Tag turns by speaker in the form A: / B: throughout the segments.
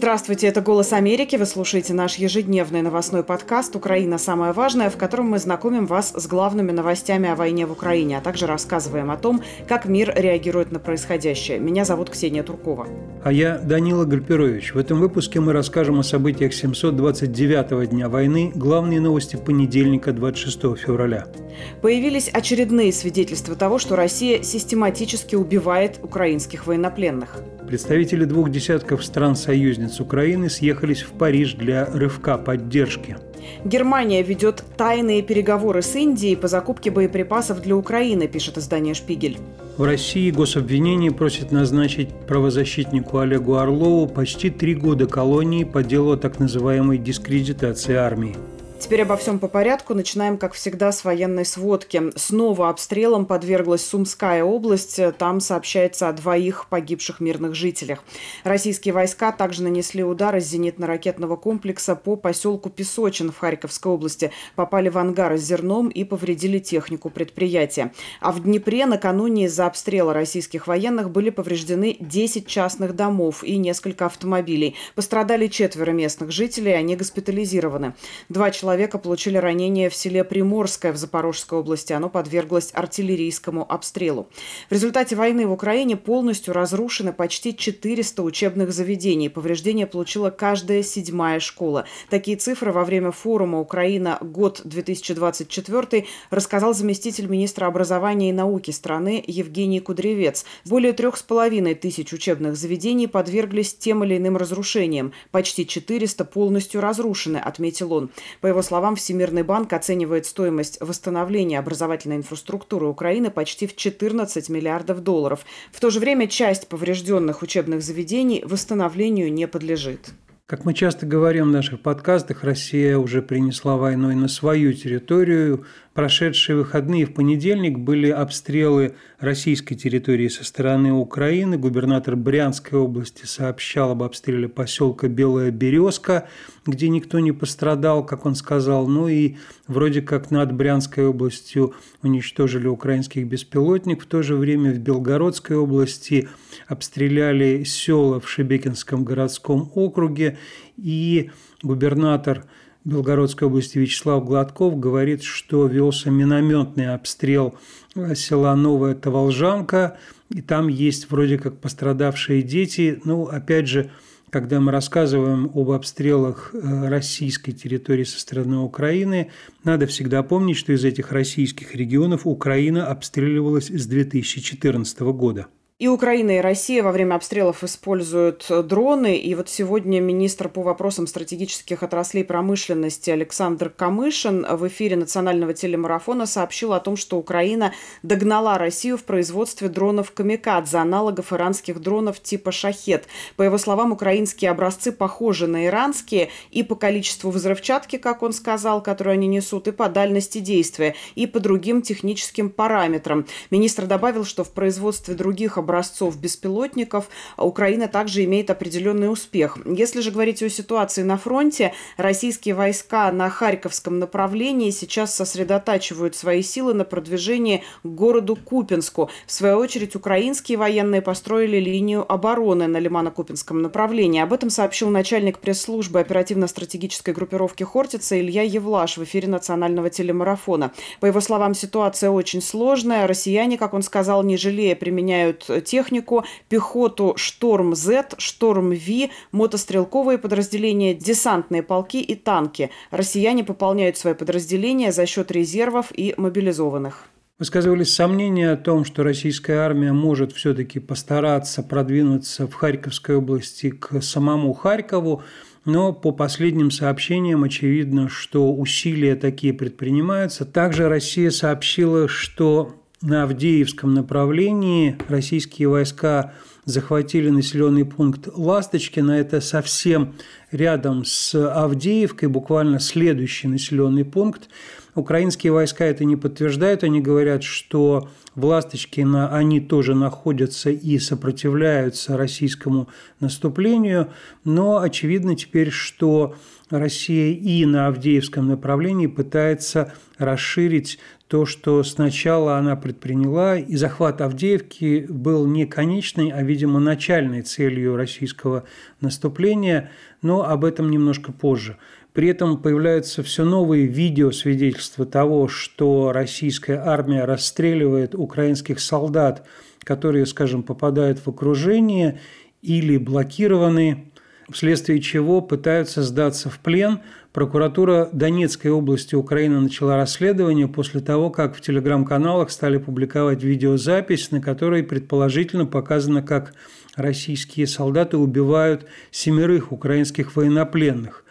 A: Здравствуйте, это «Голос Америки». Вы слушаете наш ежедневный новостной подкаст «Украина. Самое важное», в котором мы знакомим вас с главными новостями о войне в Украине, а также рассказываем о том, как мир реагирует на происходящее. Меня зовут Ксения Туркова.
B: А я Данила Гальперович. В этом выпуске мы расскажем о событиях 729-го дня войны, главные новости понедельника, 26 февраля.
A: Появились очередные свидетельства того, что Россия систематически убивает украинских военнопленных.
B: Представители двух десятков стран-союзниц Украины съехались в Париж для рывка поддержки.
A: Германия ведет тайные переговоры с Индией по закупке боеприпасов для Украины, пишет издание «Шпигель».
B: В России гособвинение просит назначить правозащитнику Олегу Орлову почти три года колонии по делу о так называемой дискредитации армии.
A: Теперь обо всем по порядку. Начинаем, как всегда, с военной сводки. Снова обстрелом подверглась Сумская область. Там сообщается о двоих погибших мирных жителях. Российские войска также нанесли удар из зенитно-ракетного комплекса по поселку Песочин в Харьковской области. Попали в ангары с зерном и повредили технику предприятия. А в Днепре накануне из-за обстрела российских военных были повреждены 10 частных домов и несколько автомобилей. Пострадали четверо местных жителей, они госпитализированы. Два человека человека получили ранения в селе Приморское в Запорожской области. Оно подверглось артиллерийскому обстрелу. В результате войны в Украине полностью разрушены почти 400 учебных заведений. Повреждения получила каждая седьмая школа. Такие цифры во время форума «Украина. Год 2024» рассказал заместитель министра образования и науки страны Евгений Кудревец. Более трех с половиной тысяч учебных заведений подверглись тем или иным разрушениям. Почти 400 полностью разрушены, отметил он. По его его словам, Всемирный банк оценивает стоимость восстановления образовательной инфраструктуры Украины почти в 14 миллиардов долларов. В то же время часть поврежденных учебных заведений восстановлению не подлежит.
B: Как мы часто говорим в наших подкастах, Россия уже принесла войной на свою территорию. Прошедшие выходные в понедельник были обстрелы российской территории со стороны Украины. Губернатор Брянской области сообщал об обстреле поселка Белая Березка, где никто не пострадал, как он сказал. Ну и вроде как над Брянской областью уничтожили украинских беспилотник. В то же время в Белгородской области обстреляли села в Шебекинском городском округе, и губернатор Белгородской области Вячеслав Гладков говорит, что велся минометный обстрел села Новая Таволжанка, и там есть вроде как пострадавшие дети. Ну, опять же, когда мы рассказываем об обстрелах э, российской территории со стороны Украины, надо всегда помнить, что из этих российских регионов Украина обстреливалась с 2014 года.
A: И Украина, и Россия во время обстрелов используют э, дроны. И вот сегодня министр по вопросам стратегических отраслей промышленности Александр Камышин в эфире национального телемарафона сообщил о том, что Украина догнала Россию в производстве дронов «Камикадзе», аналогов иранских дронов типа «Шахет». По его словам, украинские образцы похожи на иранские и по количеству взрывчатки, как он сказал, которую они несут, и по дальности действия, и по другим техническим параметрам. Министр добавил, что в производстве других образцов образцов беспилотников, Украина также имеет определенный успех. Если же говорить о ситуации на фронте, российские войска на Харьковском направлении сейчас сосредотачивают свои силы на продвижении к городу Купинску. В свою очередь, украинские военные построили линию обороны на Лимано-Купинском направлении. Об этом сообщил начальник пресс-службы оперативно-стратегической группировки Хортица Илья Евлаш в эфире национального телемарафона. По его словам, ситуация очень сложная. Россияне, как он сказал, не жалея применяют технику, пехоту «Шторм-З», «Шторм-В», мотострелковые подразделения, десантные полки и танки. Россияне пополняют свои подразделения за счет резервов и мобилизованных.
B: Высказывались сомнения о том, что российская армия может все-таки постараться продвинуться в Харьковской области к самому Харькову, но по последним сообщениям очевидно, что усилия такие предпринимаются. Также Россия сообщила, что на Авдеевском направлении российские войска захватили населенный пункт Ласточкино. Это совсем рядом с Авдеевкой, буквально следующий населенный пункт. Украинские войска это не подтверждают. Они говорят, что в Ласточкино они тоже находятся и сопротивляются российскому наступлению. Но очевидно теперь, что Россия и на Авдеевском направлении пытается расширить то, что сначала она предприняла, и захват Авдеевки был не конечной, а, видимо, начальной целью российского наступления, но об этом немножко позже. При этом появляются все новые видеосвидетельства того, что российская армия расстреливает украинских солдат, которые, скажем, попадают в окружение или блокированы вследствие чего пытаются сдаться в плен. Прокуратура Донецкой области Украины начала расследование после того, как в телеграм-каналах стали публиковать видеозапись, на которой предположительно показано, как российские солдаты убивают семерых украинских военнопленных.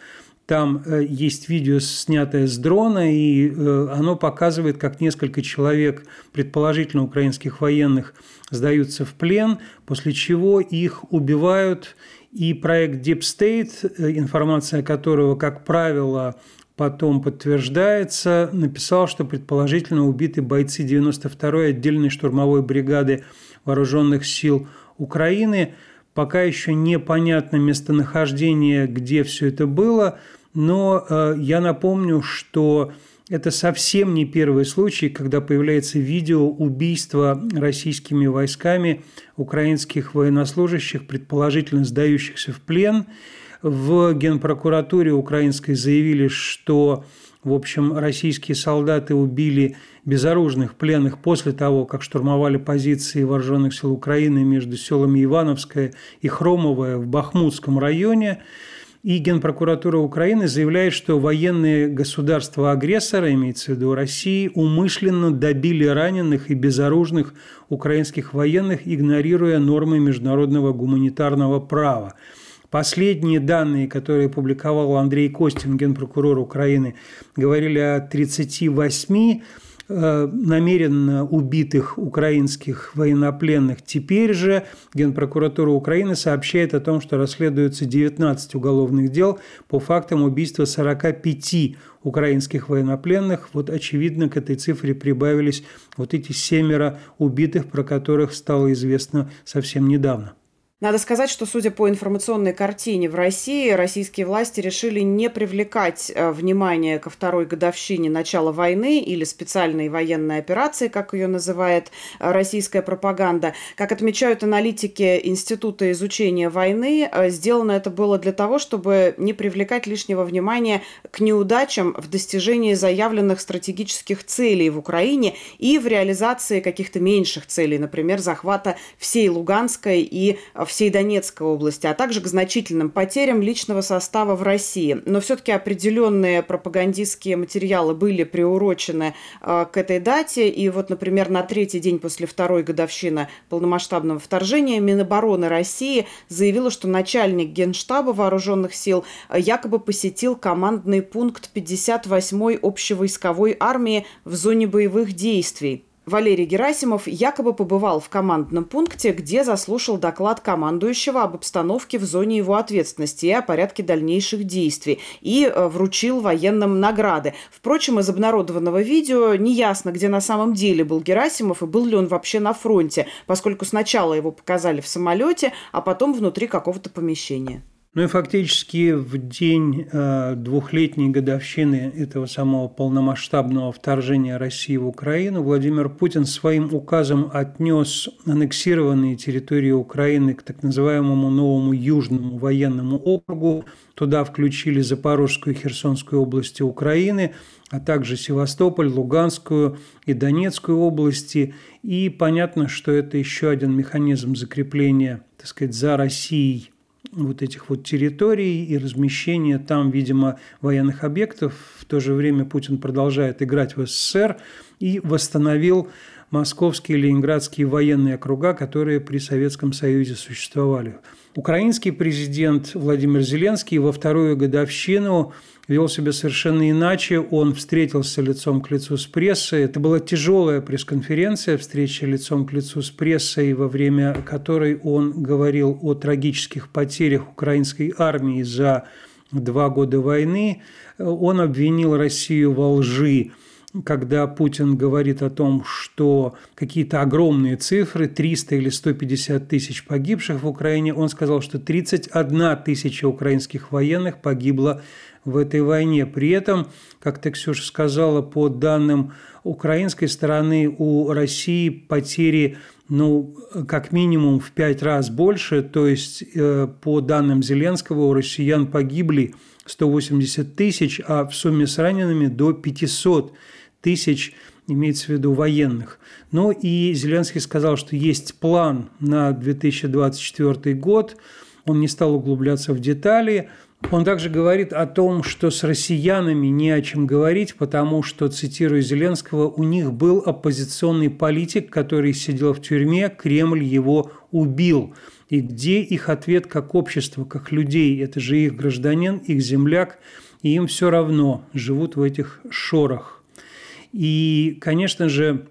B: Там э, есть видео, снятое с дрона, и э, оно показывает, как несколько человек, предположительно украинских военных, сдаются в плен, после чего их убивают и проект Deep State, э, информация которого, как правило, потом подтверждается, написал, что предположительно убиты бойцы 92-й отдельной штурмовой бригады вооруженных сил Украины. Пока еще непонятно местонахождение, где все это было, но э, я напомню, что это совсем не первый случай, когда появляется видео убийства российскими войсками украинских военнослужащих, предположительно сдающихся в плен. В Генпрокуратуре украинской заявили, что в общем, российские солдаты убили безоружных пленных после того, как штурмовали позиции вооруженных сил Украины между селами Ивановское и Хромовое в Бахмутском районе. И Генпрокуратура Украины заявляет, что военные государства-агрессора, имеется в виду России, умышленно добили раненых и безоружных украинских военных, игнорируя нормы международного гуманитарного права. Последние данные, которые публиковал Андрей Костин, генпрокурор Украины, говорили о 38 Э, намеренно убитых украинских военнопленных. Теперь же Генпрокуратура Украины сообщает о том, что расследуется 19 уголовных дел по фактам убийства 45 украинских военнопленных. Вот очевидно, к этой цифре прибавились вот эти семеро убитых, про которых стало известно совсем недавно.
A: Надо сказать, что, судя по информационной картине в России, российские власти решили не привлекать э, внимание ко второй годовщине начала войны или специальной военной операции, как ее называет э, российская пропаганда. Как отмечают аналитики Института изучения войны, э, сделано это было для того, чтобы не привлекать лишнего внимания к неудачам в достижении заявленных стратегических целей в Украине и в реализации каких-то меньших целей, например, захвата всей Луганской и всей Донецкой области, а также к значительным потерям личного состава в России. Но все-таки определенные пропагандистские материалы были приурочены э, к этой дате. И вот, например, на третий день после второй годовщины полномасштабного вторжения Минобороны России заявила, что начальник Генштаба вооруженных сил э, якобы посетил командный пункт 58-й общевойсковой армии в зоне боевых действий. Валерий Герасимов якобы побывал в командном пункте, где заслушал доклад командующего об обстановке в зоне его ответственности и о порядке дальнейших действий и э, вручил военным награды. Впрочем, из обнародованного видео неясно, где на самом деле был Герасимов и был ли он вообще на фронте, поскольку сначала его показали в самолете, а потом внутри какого-то помещения.
B: Ну и фактически в день э, двухлетней годовщины этого самого полномасштабного вторжения России в Украину Владимир Путин своим указом отнес аннексированные территории Украины к так называемому новому Южному военному округу. Туда включили Запорожскую и Херсонскую области Украины, а также Севастополь, Луганскую и Донецкую области. И понятно, что это еще один механизм закрепления, так сказать, за Россией вот этих вот территорий и размещения там, видимо, военных объектов. В то же время Путин продолжает играть в СССР и восстановил московские и ленинградские военные округа, которые при Советском Союзе существовали. Украинский президент Владимир Зеленский во вторую годовщину вел себя совершенно иначе. Он встретился лицом к лицу с прессой. Это была тяжелая пресс-конференция, встреча лицом к лицу с прессой, во время которой он говорил о трагических потерях украинской армии за два года войны. Он обвинил Россию во лжи когда Путин говорит о том, что какие-то огромные цифры, 300 или 150 тысяч погибших в Украине, он сказал, что 31 тысяча украинских военных погибло в этой войне. При этом, как ты, Ксюша, сказала, по данным украинской стороны, у России потери ну, как минимум в пять раз больше, то есть э, по данным Зеленского у россиян погибли 180 тысяч, а в сумме с ранеными до 500 тысяч, имеется в виду военных. Ну и Зеленский сказал, что есть план на 2024 год, он не стал углубляться в детали, он также говорит о том, что с россиянами не о чем говорить, потому что, цитирую Зеленского, у них был оппозиционный политик, который сидел в тюрьме, Кремль его убил. И где их ответ как общество, как людей? Это же их гражданин, их земляк, и им все равно живут в этих шорах. И, конечно же,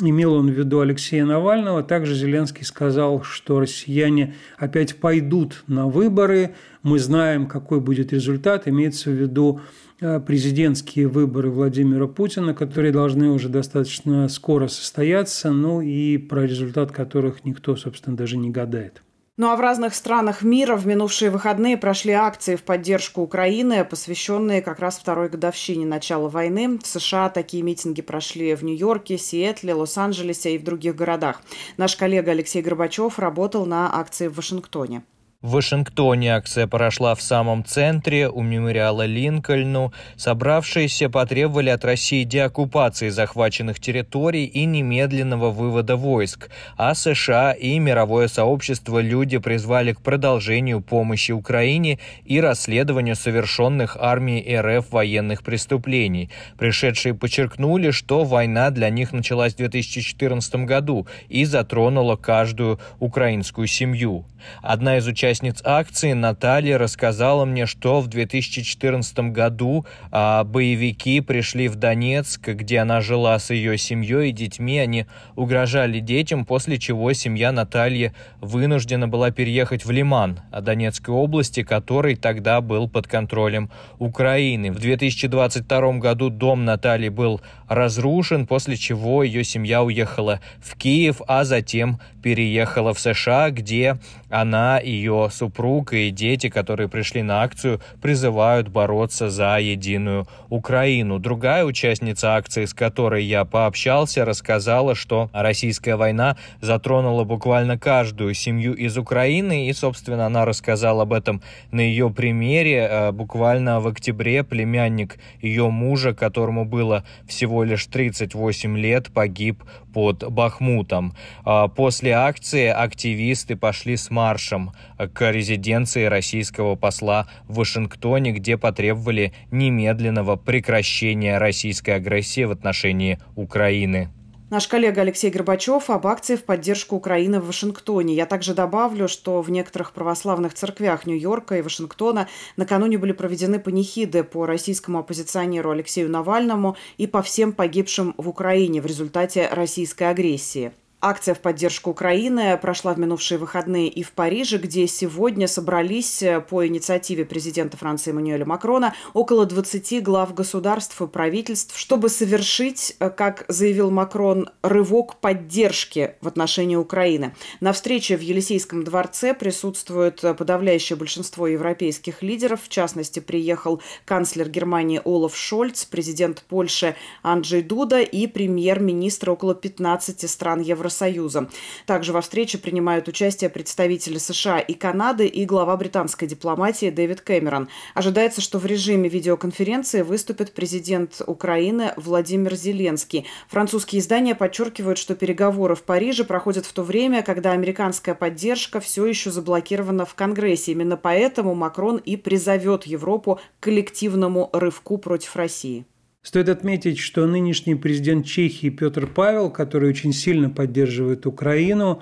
B: имел он в виду Алексея Навального. Также Зеленский сказал, что россияне опять пойдут на выборы. Мы знаем, какой будет результат. Имеется в виду э, президентские выборы Владимира Путина, которые должны уже достаточно скоро состояться, ну и про результат которых никто, собственно, даже не гадает.
A: Ну а в разных странах мира в минувшие выходные прошли акции в поддержку Украины, посвященные как раз второй годовщине начала войны. В США такие митинги прошли в Нью-Йорке, Сиэтле, Лос-Анджелесе и в других городах. Наш коллега Алексей Горбачев работал на акции в Вашингтоне.
C: В Вашингтоне акция прошла в самом центре, у мемориала Линкольну. Собравшиеся потребовали от России деоккупации захваченных территорий и немедленного вывода войск. А США и мировое сообщество люди призвали к продолжению помощи Украине и расследованию совершенных армией РФ военных преступлений. Пришедшие подчеркнули, что война для них началась в 2014 году и затронула каждую украинскую семью. Одна из участников участниц акции Наталья рассказала мне, что в 2014 году а, боевики пришли в Донецк, где она жила с ее семьей и детьми. Они угрожали детям, после чего семья Натальи вынуждена была переехать в Лиман, Донецкой области, который тогда был под контролем Украины. В 2022 году дом Натальи был разрушен, после чего ее семья уехала в Киев, а затем переехала в США, где она, ее супруг и дети, которые пришли на акцию, призывают бороться за единую Украину. Другая участница акции, с которой я пообщался, рассказала, что российская война затронула буквально каждую семью из Украины, и, собственно, она рассказала об этом на ее примере. Э, буквально в октябре племянник ее мужа, которому было всего лишь 38 лет, погиб под Бахмутом. А после акции активисты пошли с маршем к резиденции российского посла в Вашингтоне, где потребовали немедленного прекращения российской агрессии в отношении Украины.
A: Наш коллега Алексей Горбачев об акции в поддержку Украины в Вашингтоне. Я также добавлю, что в некоторых православных церквях Нью-Йорка и Вашингтона накануне были проведены панихиды по российскому оппозиционеру Алексею Навальному и по всем погибшим в Украине в результате российской агрессии. Акция в поддержку Украины прошла в минувшие выходные и в Париже, где сегодня собрались э, по инициативе президента Франции Эммануэля Макрона около 20 глав государств и правительств, чтобы совершить, э, как заявил Макрон, рывок поддержки в отношении Украины. На встрече в Елисейском дворце присутствует э, подавляющее большинство европейских лидеров. В частности, приехал канцлер Германии Олаф Шольц, президент Польши Анджей Дуда и премьер-министр около 15 стран Евросоюза Евросоюза. Также во встрече принимают участие представители США и Канады и глава британской дипломатии Дэвид Кэмерон. Ожидается, что в режиме видеоконференции выступит президент Украины Владимир Зеленский. Французские издания подчеркивают, что переговоры в Париже проходят в то время, когда американская поддержка все еще заблокирована в Конгрессе. Именно поэтому Макрон и призовет Европу к коллективному рывку против России.
B: Стоит отметить, что нынешний президент Чехии Петр Павел, который очень сильно поддерживает Украину,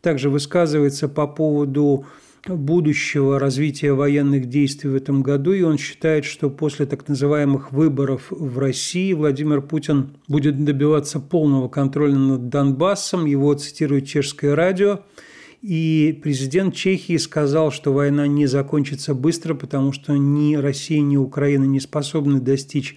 B: также высказывается по поводу будущего развития военных действий в этом году, и он считает, что после так называемых выборов в России Владимир Путин будет добиваться полного контроля над Донбассом, его цитирует чешское радио, и президент Чехии сказал, что война не закончится быстро, потому что ни Россия, ни Украина не способны достичь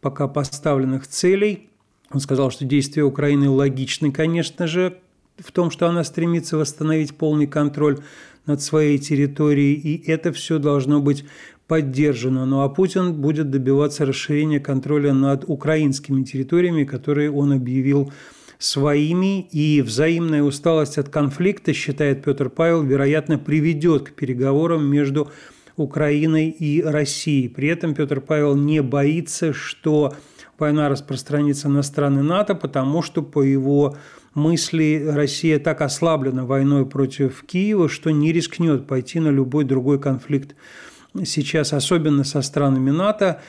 B: пока поставленных целей. Он сказал, что действия Украины логичны, конечно же, в том, что она стремится восстановить полный контроль над своей территорией, и это все должно быть поддержано. Ну а Путин будет добиваться расширения контроля над украинскими территориями, которые он объявил своими, и взаимная усталость от конфликта, считает Петр Павел, вероятно, приведет к переговорам между Украиной и Россией. При этом Петр Павел не боится, что война распространится на страны НАТО, потому что, по его мысли, Россия так ослаблена войной против Киева, что не рискнет пойти на любой другой конфликт сейчас, особенно со странами НАТО.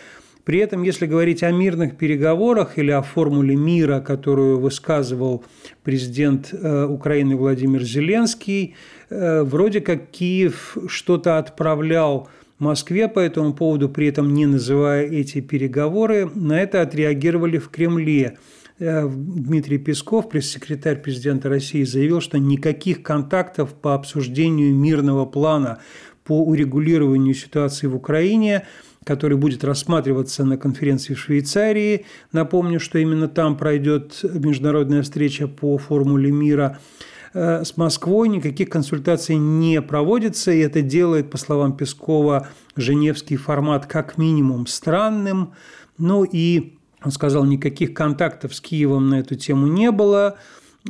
B: При этом, если говорить о мирных переговорах или о формуле мира, которую высказывал президент э, Украины Владимир Зеленский, э, вроде как Киев что-то отправлял Москве по этому поводу, при этом не называя эти переговоры. На это отреагировали в Кремле. Э, Дмитрий Песков, пресс-секретарь президента России, заявил, что никаких контактов по обсуждению мирного плана по урегулированию ситуации в Украине который будет рассматриваться на конференции в Швейцарии. Напомню, что именно там пройдет международная встреча по формуле мира э, с Москвой никаких консультаций не проводится, и это делает, по словам Пескова, женевский формат как минимум странным. Ну и он сказал, никаких контактов с Киевом на эту тему не было.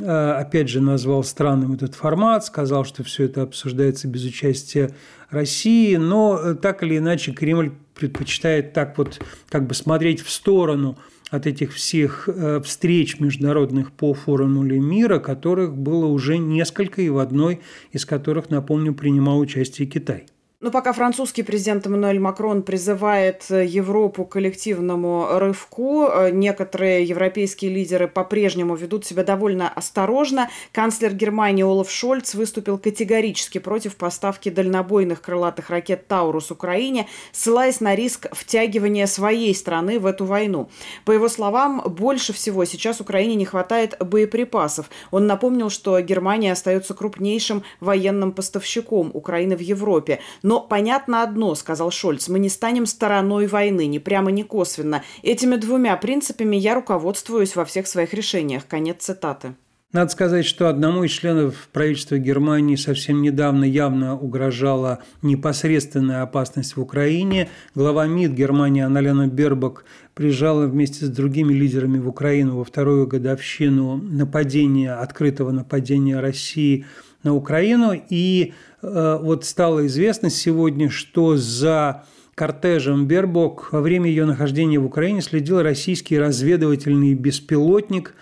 B: Э, опять же, назвал странным этот формат, сказал, что все это обсуждается без участия России, но э, так или иначе Кремль предпочитает так вот как бы смотреть в сторону от этих всех э, встреч международных по формуле мира, которых было уже несколько, и в одной из которых, напомню, принимал участие Китай.
A: Но пока французский президент Эммануэль Макрон призывает э, Европу к коллективному рывку, э, некоторые европейские лидеры по-прежнему ведут себя довольно осторожно. Канцлер Германии Олаф Шольц выступил категорически против поставки дальнобойных крылатых ракет «Таурус» Украине, ссылаясь на риск втягивания своей страны в эту войну. По его словам, больше всего сейчас Украине не хватает боеприпасов. Он напомнил, что Германия остается крупнейшим военным поставщиком Украины в Европе – но понятно одно, сказал Шольц, мы не станем стороной войны, ни прямо, ни косвенно. Этими двумя принципами я руководствуюсь во всех своих решениях. Конец цитаты.
B: Надо сказать, что одному из членов правительства Германии совсем недавно явно угрожала непосредственная опасность в Украине. Глава МИД Германии Аналена Бербак приезжала вместе с другими лидерами в Украину во вторую годовщину нападения, открытого нападения России на Украину. И Э, вот стало известно сегодня, что за кортежем Бербок во время ее нахождения в Украине следил российский разведывательный беспилотник.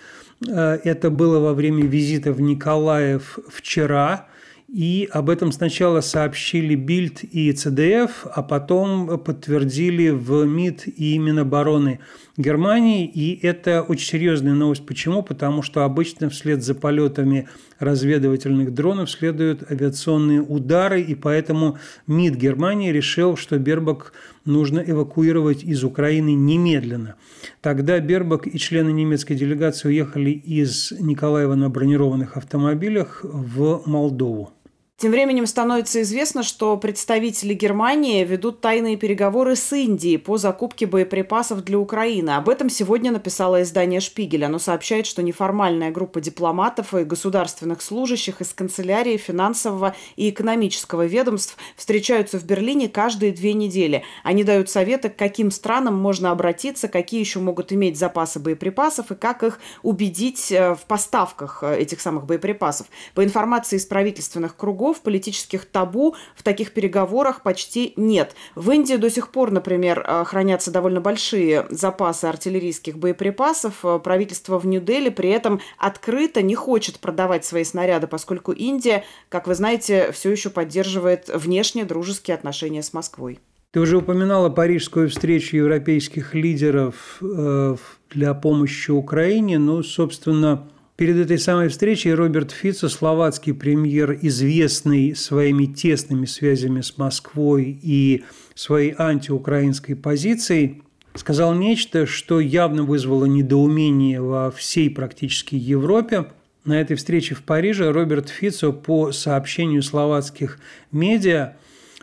B: Э, это было во время визита в Николаев вчера. И об этом сначала сообщили Бильд и ЦДФ, а потом подтвердили в МИД и Минобороны Германии. И это очень серьезная новость. Почему? Потому что обычно вслед за полетами разведывательных дронов следуют авиационные удары, и поэтому МИД Германии решил, что Бербак нужно эвакуировать из Украины немедленно. Тогда Бербак и члены немецкой делегации уехали из Николаева на бронированных автомобилях в Молдову.
A: Тем временем становится известно, что представители Германии ведут тайные переговоры с Индией по закупке боеприпасов для Украины. Об этом сегодня написало издание «Шпигель». Оно сообщает, что неформальная группа дипломатов и государственных служащих из канцелярии финансового и экономического ведомств встречаются в Берлине каждые две недели. Они дают советы, к каким странам можно обратиться, какие еще могут иметь запасы боеприпасов и как их убедить э, в поставках э, этих самых боеприпасов. По информации из правительственных кругов, врагов, политических табу в таких переговорах почти нет. В Индии до сих пор, например, э, хранятся довольно большие запасы артиллерийских боеприпасов. Э, правительство в Нью-Дели при этом открыто не хочет продавать свои снаряды, поскольку Индия, как вы знаете, все еще поддерживает внешние дружеские отношения с Москвой.
B: Ты уже упоминала парижскую встречу европейских лидеров э, для помощи Украине. Ну, собственно, Перед этой самой встречей Роберт Фицо, словацкий премьер, известный своими тесными связями с Москвой и своей антиукраинской позицией, сказал нечто, что явно вызвало недоумение во всей практически Европе. На этой встрече в Париже Роберт Фицо по сообщению словацких медиа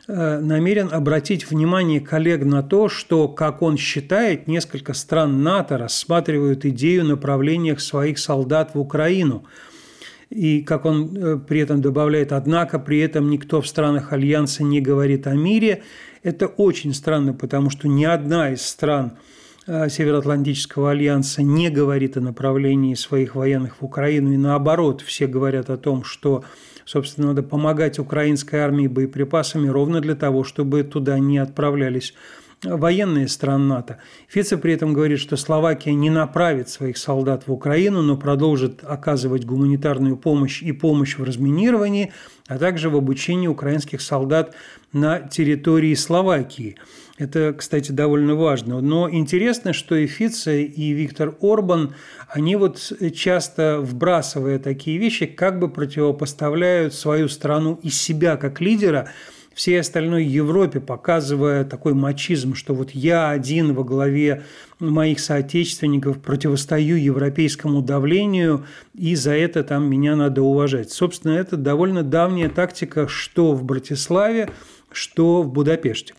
B: намерен обратить внимание коллег на то, что, как он считает, несколько стран НАТО рассматривают идею направления своих солдат в Украину. И, как он э, при этом добавляет, однако при этом никто в странах Альянса не говорит о мире. Это очень странно, потому что ни одна из стран э, Североатлантического альянса не говорит о направлении своих военных в Украину, и наоборот, все говорят о том, что Собственно, надо помогать украинской армии боеприпасами ровно для того, чтобы туда не отправлялись военные стран НАТО. Фице при этом говорит, что Словакия не направит своих солдат в Украину, но продолжит оказывать гуманитарную помощь и помощь в разминировании, а также в обучении украинских солдат на территории Словакии. Это, кстати, довольно важно. Но интересно, что и Фице, и Виктор Орбан, они вот часто, вбрасывая такие вещи, как бы противопоставляют свою страну из себя как лидера – всей остальной Европе, показывая такой мачизм, что вот я один во главе моих соотечественников противостою европейскому давлению, и за это там меня надо уважать. Собственно, это довольно давняя тактика, что в Братиславе, что в Будапеште.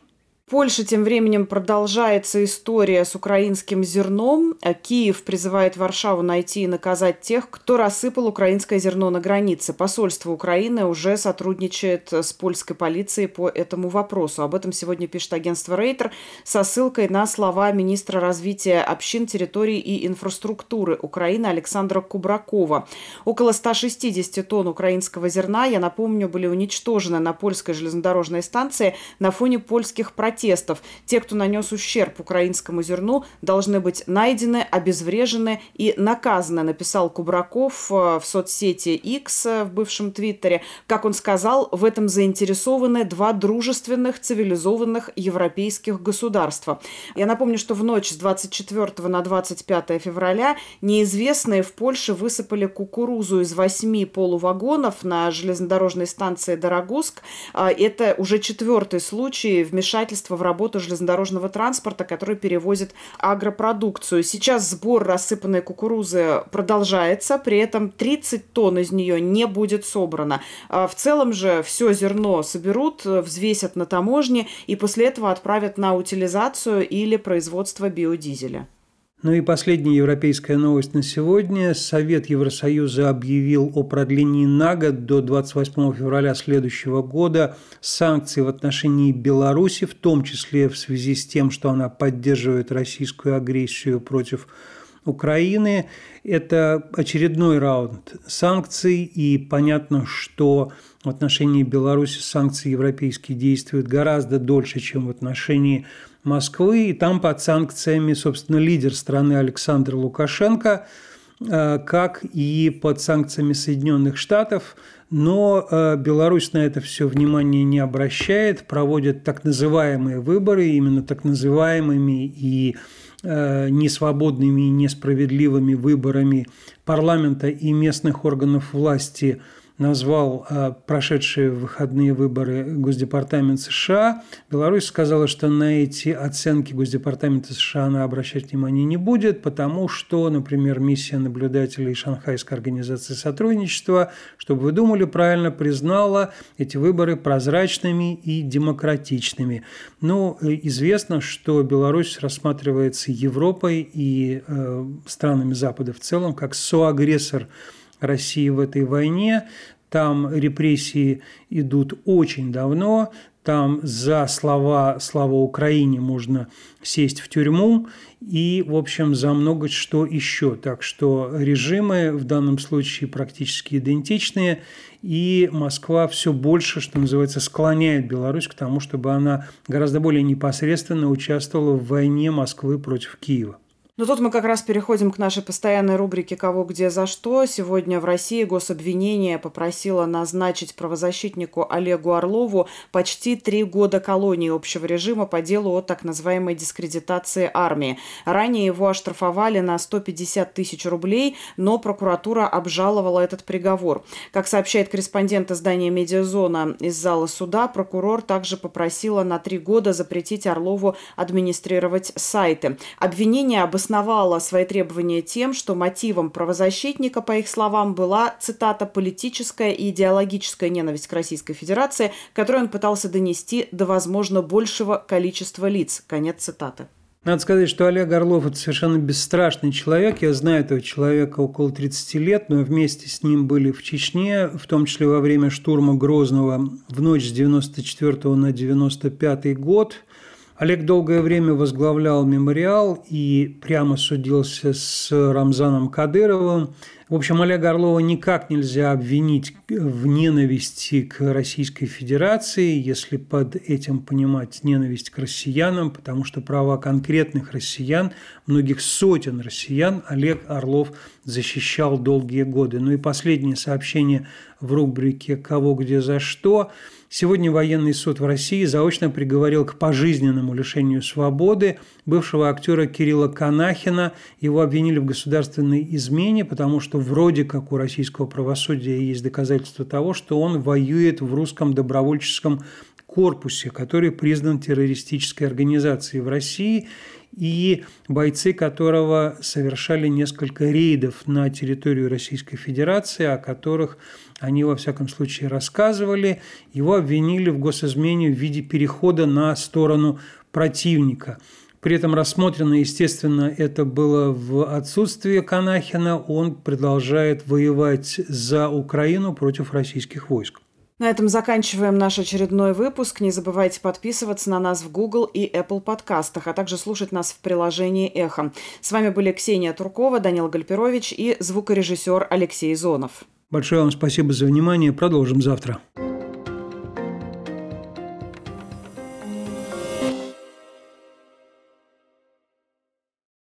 A: Польша тем временем продолжается история с украинским зерном. Киев призывает Варшаву найти и наказать тех, кто рассыпал украинское зерно на границе. Посольство Украины уже сотрудничает с польской полицией по этому вопросу. Об этом сегодня пишет агентство Рейтер со ссылкой на слова министра развития общин, территорий и инфраструктуры Украины Александра Кубракова. Около 160 тонн украинского зерна, я напомню, были уничтожены на польской железнодорожной станции на фоне польских протестов протестов. Те, кто нанес ущерб украинскому зерну, должны быть найдены, обезврежены и наказаны, написал Кубраков э, в соцсети X э, в бывшем Твиттере. Как он сказал, в этом заинтересованы два дружественных, цивилизованных европейских государства. Я напомню, что в ночь с 24 на 25 февраля неизвестные в Польше высыпали кукурузу из восьми полувагонов на железнодорожной станции Дорогуск. А, это уже четвертый случай вмешательства вмешательство в работу железнодорожного транспорта, который перевозит агропродукцию. Сейчас сбор рассыпанной кукурузы продолжается, при этом 30 тонн из нее не будет собрано. А в целом же все зерно соберут, взвесят на таможне и после этого отправят на утилизацию или производство биодизеля.
B: Ну и последняя европейская новость на сегодня. Совет Евросоюза объявил о продлении на год до 28 февраля следующего года санкций в отношении Беларуси, в том числе в связи с тем, что она поддерживает российскую агрессию против Украины. Это очередной раунд санкций, и понятно, что в отношении Беларуси санкции европейские действуют гораздо дольше, чем в отношении Москвы, и там под санкциями, собственно, лидер страны Александр Лукашенко, э, как и под санкциями Соединенных Штатов, но э, Беларусь на это все внимание не обращает, проводит так называемые выборы, именно так называемыми и э, несвободными и несправедливыми выборами парламента и местных органов власти – назвал а, прошедшие выходные выборы Госдепартамент США. Беларусь сказала, что на эти оценки Госдепартамента США она обращать внимания не будет, потому что, например, миссия наблюдателей Шанхайской организации сотрудничества, чтобы вы думали правильно, признала эти выборы прозрачными и демократичными. Но ну, известно, что Беларусь рассматривается Европой и э, странами Запада в целом как соагрессор России в этой войне. Там репрессии идут очень давно, там за слова «Слава Украине» можно сесть в тюрьму и, в общем, за много что еще. Так что режимы в данном случае практически идентичные, и Москва все больше, что называется, склоняет Беларусь к тому, чтобы она гораздо более непосредственно участвовала в войне Москвы против Киева.
A: Но тут мы как раз переходим к нашей постоянной рубрике «Кого, где, за что». Сегодня в России гособвинение попросило назначить правозащитнику Олегу Орлову почти три года колонии общего режима по делу о так называемой дискредитации армии. Ранее его оштрафовали на 150 тысяч рублей, но прокуратура обжаловала этот приговор. Как сообщает корреспондент издания «Медиазона» из зала суда, прокурор также попросила на три года запретить Орлову администрировать сайты. Обвинение об обосновала свои требования тем, что мотивом правозащитника, по их словам, была, цитата, «политическая и идеологическая ненависть к Российской Федерации, которую он пытался донести до, возможно, большего количества лиц». Конец цитаты.
B: Надо сказать, что Олег Орлов – это совершенно бесстрашный человек. Я знаю этого человека около 30 лет, но вместе с ним были в Чечне, в том числе во время штурма Грозного в ночь с 94 на 95 год – Олег долгое время возглавлял мемориал и прямо судился с Рамзаном Кадыровым. В общем, Олега Орлова никак нельзя обвинить в ненависти к Российской Федерации, если под этим понимать ненависть к россиянам, потому что права конкретных россиян, многих сотен россиян Олег Орлов защищал долгие годы. Ну и последнее сообщение в рубрике «Кого, где, за что». Сегодня военный суд в России заочно приговорил к пожизненному лишению свободы бывшего актера Кирилла Канахина. Его обвинили в государственной измене, потому что вроде как у российского правосудия есть доказательства того, что он воюет в русском добровольческом корпусе, который признан террористической организацией в России и бойцы которого совершали несколько рейдов на территорию Российской Федерации, о которых они, во всяком случае, рассказывали. Его обвинили в госизмене в виде перехода на сторону противника. При этом рассмотрено, естественно, это было в отсутствие Канахина. Он продолжает воевать за Украину против российских войск.
A: На этом заканчиваем наш очередной выпуск. Не забывайте подписываться на нас в Google и Apple подкастах, а также слушать нас в приложении «Эхо». С вами были Ксения Туркова, Данил Гальперович и звукорежиссер Алексей Зонов.
B: Большое вам спасибо за внимание. Продолжим завтра.